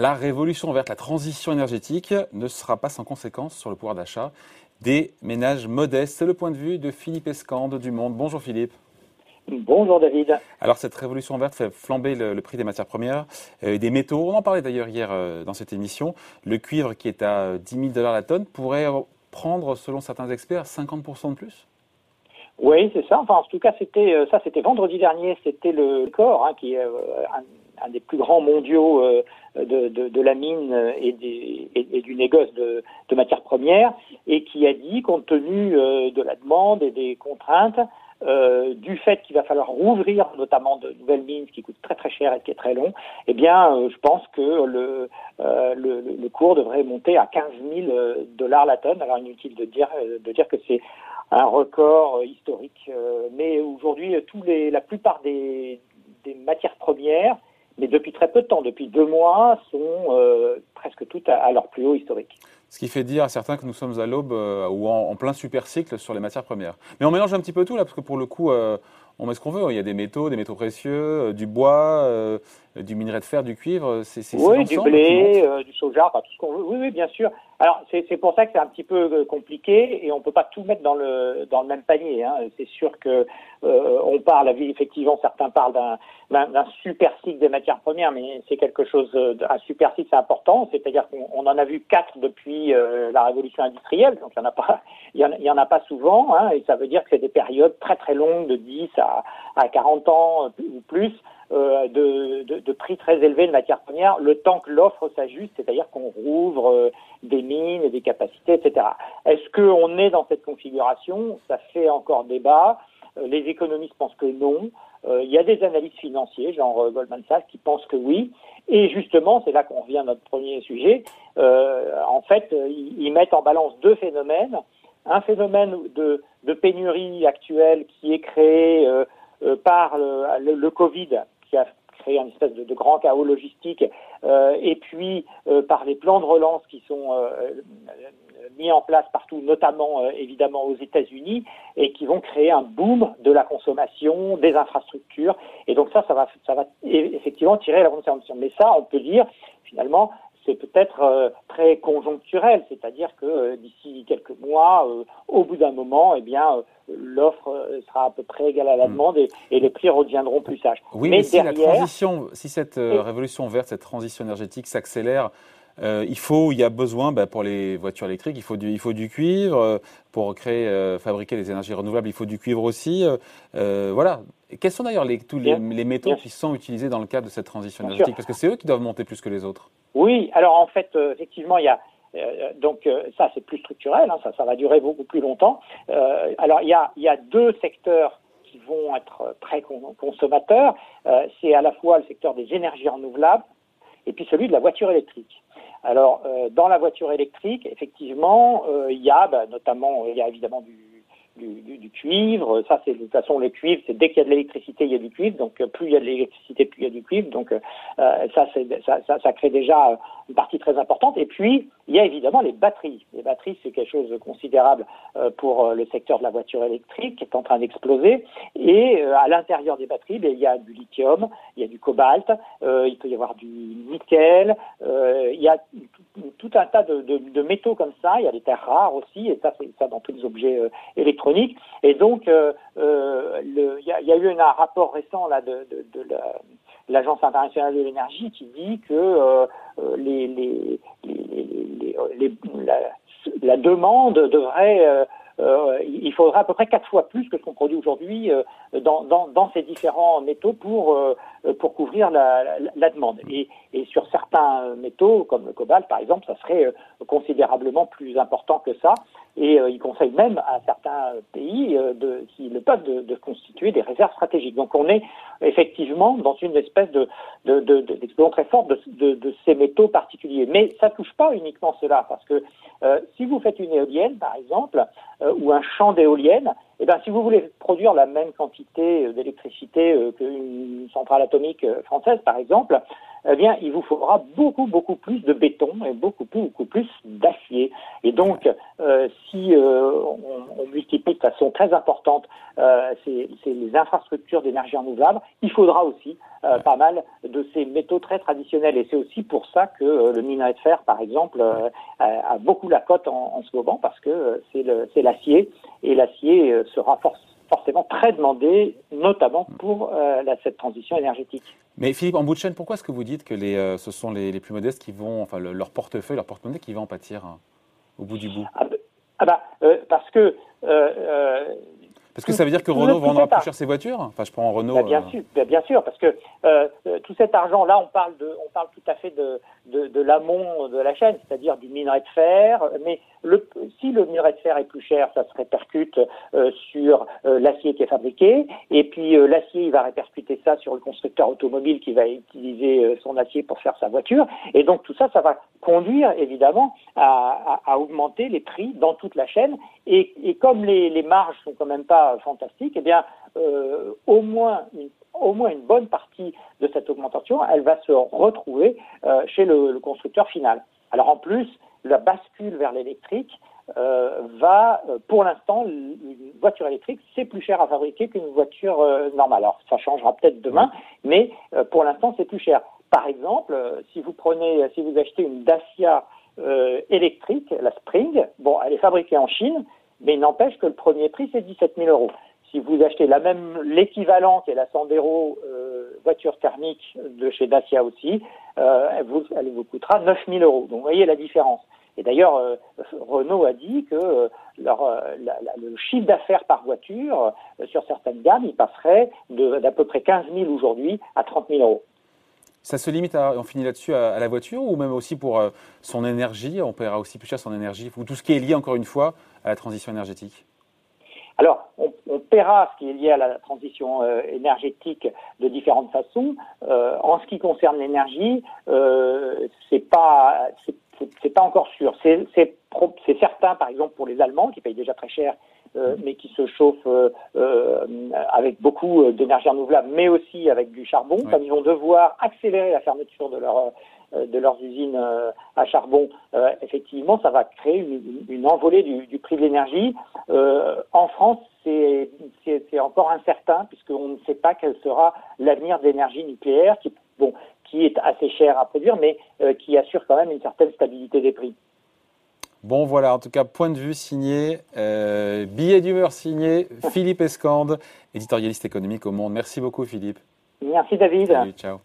La révolution verte, la transition énergétique ne sera pas sans conséquence sur le pouvoir d'achat des ménages modestes. C'est le point de vue de Philippe Escande du Monde. Bonjour Philippe. Bonjour David. Alors cette révolution verte fait flamber le, prix des matières premières et euh, des métaux. On en parlait d'ailleurs hier euh, dans cette émission. Le cuivre qui est à 10 000 dollars la tonne pourrait prendre, selon certains experts, 50% de plus? Oui, c'est ça. Enfin, en tout cas, c'était euh, ça, c'était vendredi dernier. C'était le corps hein, qui est un, des plus grands mondiaux de, de, la mine et, des, et, du négoce de, de, matières premières, et qui a dit, compte tenu de la demande et des contraintes, euh, du fait qu'il va falloir rouvrir notamment de nouvelles mines, qui coûte très très cher et qui est très long, eh bien, euh, je pense que le, euh, le, le, cours devrait monter à 15 000 dollars la tonne. Alors inutile de dire de dire que c'est un record historique, mais aujourd'hui, tous les, la plupart des, des matières premières mais depuis très peu de temps, depuis deux mois, sont presque toutes à, leur plus haut historique. Ce qui fait dire à certains que nous sommes à l'aube euh, ou en, plein super cycle sur les matières premières. Mais on mélange un petit peu tout là, parce que pour le coup, euh, on met ce qu'on veut. Il y a des métaux, des métaux précieux, euh, du bois, du minerai de fer, du cuivre. C'est, oui, du blé, du soja, tout ce qu'on veut. Oui, oui, bien sûr. Alors c'est pour ça que c'est un petit peu euh, compliqué et on peut pas tout mettre dans le dans le même panier. Hein. C'est sûr que euh, on parle effectivement certains parlent d'un super cycle des matières premières, mais c'est quelque chose euh, un super cycle c'est important. C'est-à-dire qu'on en a vu quatre depuis la révolution industrielle, donc il y en a pas il y en, a pas souvent hein, et ça veut dire que c'est des périodes très très longues de 10 à à 40 ans ou plus euh, de, prix très élevés de matières premières, le temps que l'offre s'ajuste, c'est-à-dire qu'on rouvre euh, des mines et des capacités, etc. Est-ce qu'on est dans cette configuration? Ça fait encore débat. Euh, les économistes pensent que non. Il y a des analystes financiers, genre Goldman Sachs, qui pensent que oui. Et justement, c'est là qu'on revient à notre premier sujet. en fait, ils, mettent en balance deux phénomènes. Un phénomène de, pénurie actuelle qui est créé par le, Covid, qui a créé un espèce de, grand chaos logistique, euh, et puis euh, par les plans de relance qui sont euh, mis en place partout, notamment évidemment aux États-Unis, et qui vont créer un boom de la consommation, des infrastructures. Et donc ça, ça va, ça va effectivement tirer la consommation. Mais ça, on peut dire finalement, c'est peut-être très conjoncturel, c'est-à-dire que d'ici quelques mois, au bout d'un moment, eh bien, l'offre euh, sera à peu près égale à la hmm. demande et, les prix reviendront plus sages. Oui, mais, si la transition, si cette euh, révolution verte, cette transition énergétique s'accélère, euh, il faut, il y a besoin bah, pour les voitures électriques, il faut du, il faut du cuivre pour créer, fabriquer les énergies renouvelables, il faut du cuivre aussi. voilà. Quels sont d'ailleurs les, tous les, métaux qui sont utilisés dans le cadre de cette transition énergétique? Parce que c'est eux qui doivent monter plus que les autres. Oui. Alors en fait, effectivement, il y a euh, donc euh, ça c'est plus structurel, hein, ça, ça va durer beaucoup plus longtemps. Euh, alors il y a, y a deux secteurs qui vont être très consommateurs. c'est à la fois le secteur des énergies renouvelables et puis celui de la voiture électrique. Alors dans la voiture électrique, effectivement, il y a bah, notamment, il y a évidemment du du, cuivre. Ça, c'est de toute façon le cuivre, c'est dès qu'il y a de l'électricité, il y a du cuivre. Donc plus il y a de l'électricité, plus il y a du cuivre. Donc ça, ça, ça, ça, crée déjà une partie très importante. Et puis il y a évidemment les batteries. Les batteries, c'est quelque chose de considérable euh, pour euh, le secteur de la voiture électrique qui est en train d'exploser. Et euh, à l'intérieur des batteries, ben, il y a du lithium, il y a du cobalt, il peut y avoir du nickel, il y a tout, un tas de, métaux comme ça. Il y a des terres rares aussi, et ça, c'est ça dans tous les objets électroniques. Et donc, il, y a, eu un rapport récent là de, de la l'Agence internationale de l'énergie qui dit que euh, euh, la, demande devrait euh, euh, il faudra à peu près quatre fois plus que ce qu'on produit aujourd'hui euh, dans, ces différents métaux pour, euh, pour couvrir la, la, demande. Et, et, sur certains métaux, comme le cobalt par exemple, ça serait considérablement plus important que ça. Et il conseille même à certains pays de, qui le peuvent de, de, constituer des réserves stratégiques. Donc on est effectivement dans une espèce de d'explosion de, très forte de, ces métaux particuliers. Mais ça touche pas uniquement cela, parce que si vous faites une éolienne, par exemple, euh, ou un champ d'éoliennes, eh bien, si vous voulez produire la même quantité euh, d'électricité euh, qu'une centrale atomique française, par exemple, eh bien, il vous faudra beaucoup, beaucoup plus de béton et beaucoup, beaucoup plus d'acier. Et donc, euh, si euh, on, on, multiplie de façon très importante euh, ces, les infrastructures d'énergie renouvelable, il faudra aussi euh, pas mal de ces métaux très traditionnels. Et c'est aussi pour ça que euh, le minerai de fer, par exemple, a, beaucoup la cote en, en, ce moment, parce que c'est l'acier, et l'acier sera forcément forcément très demandé, notamment pour euh, cette transition énergétique. Mais Philippe, en bout de chaîne, pourquoi est-ce que vous dites que les, euh, ce sont les, les, plus modestes qui vont, enfin leur portefeuille, leur porte-monnaie qui va en pâtir hein, au bout du bout? Ah, bah, ah bah euh, parce que parce que ça veut dire que Renault vendra plus cher ses voitures? Enfin, je prends Renault. Bah, bien, sûr, bah, bien sûr, parce que tout cet argent-là, on parle de, on parle tout à fait de, de, de l'amont de la chaîne, c'est-à-dire du minerai de fer. Mais le, si le minerai de fer est plus cher, ça se répercute euh, sur euh, l'acier qui est fabriqué, et puis euh, l'acier, il va répercuter ça sur le constructeur automobile qui va utiliser euh, son acier pour faire sa voiture, et donc tout ça, ça va conduire évidemment à, à, à augmenter les prix dans toute la chaîne. Et, et comme les, les marges sont quand même pas fantastiques, eh bien au moins une au moins une bonne partie de cette augmentation, elle va se retrouver euh, chez le, le, constructeur final. Alors en plus, la bascule vers l'électrique euh, va, euh, pour l'instant, une voiture électrique, c'est plus cher à fabriquer qu'une voiture euh, normale. Alors ça changera peut-être demain, mais euh, pour l'instant, c'est plus cher. Par exemple, si vous prenez, si vous achetez une Dacia électrique, la Spring, bon, elle est fabriquée en Chine, mais il n'empêche que le premier prix, c'est 17 000 euros si vous achetez la même, l'équivalent, qui est la Sandero euh, voiture thermique de chez Dacia aussi, euh, elle, vous, elle vous coûtera 9000 euros. Donc vous voyez la différence. Et d'ailleurs, euh, Renault a dit que euh, leur, euh, le chiffre d'affaires par voiture euh, sur certaines gammes, il passerait d'à peu près 15 000 aujourd'hui à 30 000 euros. Ça se limite, on finit là-dessus, à, à, la voiture ou même aussi pour son énergie On paiera aussi plus cher son énergie ou tout ce qui est lié, encore une fois, à la transition énergétique? Alors, on, on, paiera ce qui est lié à la transition euh, énergétique de différentes façons. Euh, en ce qui concerne l'énergie, euh, c'est pas c'est pas encore sûr. C'est certain, par exemple, pour les Allemands qui payent déjà très cher, euh, mais qui se chauffent avec beaucoup d'énergie renouvelable, mais aussi avec du charbon, oui. comme ils vont devoir accélérer la fermeture de leur de leurs usines à charbon, euh, effectivement, ça va créer une, une envolée du, du, prix de l'énergie. Euh, en France, c'est encore incertain puisqu'on ne sait pas quel sera l'avenir de l'énergie nucléaire, qui, bon, qui est assez cher à produire, mais euh, qui assure quand même une certaine stabilité des prix. Bon voilà, en tout cas, point de vue signé, euh, billet d'humeur signé, Philippe Escande, éditorialiste économique au Monde. Merci beaucoup Philippe. Merci David. Salut, ciao.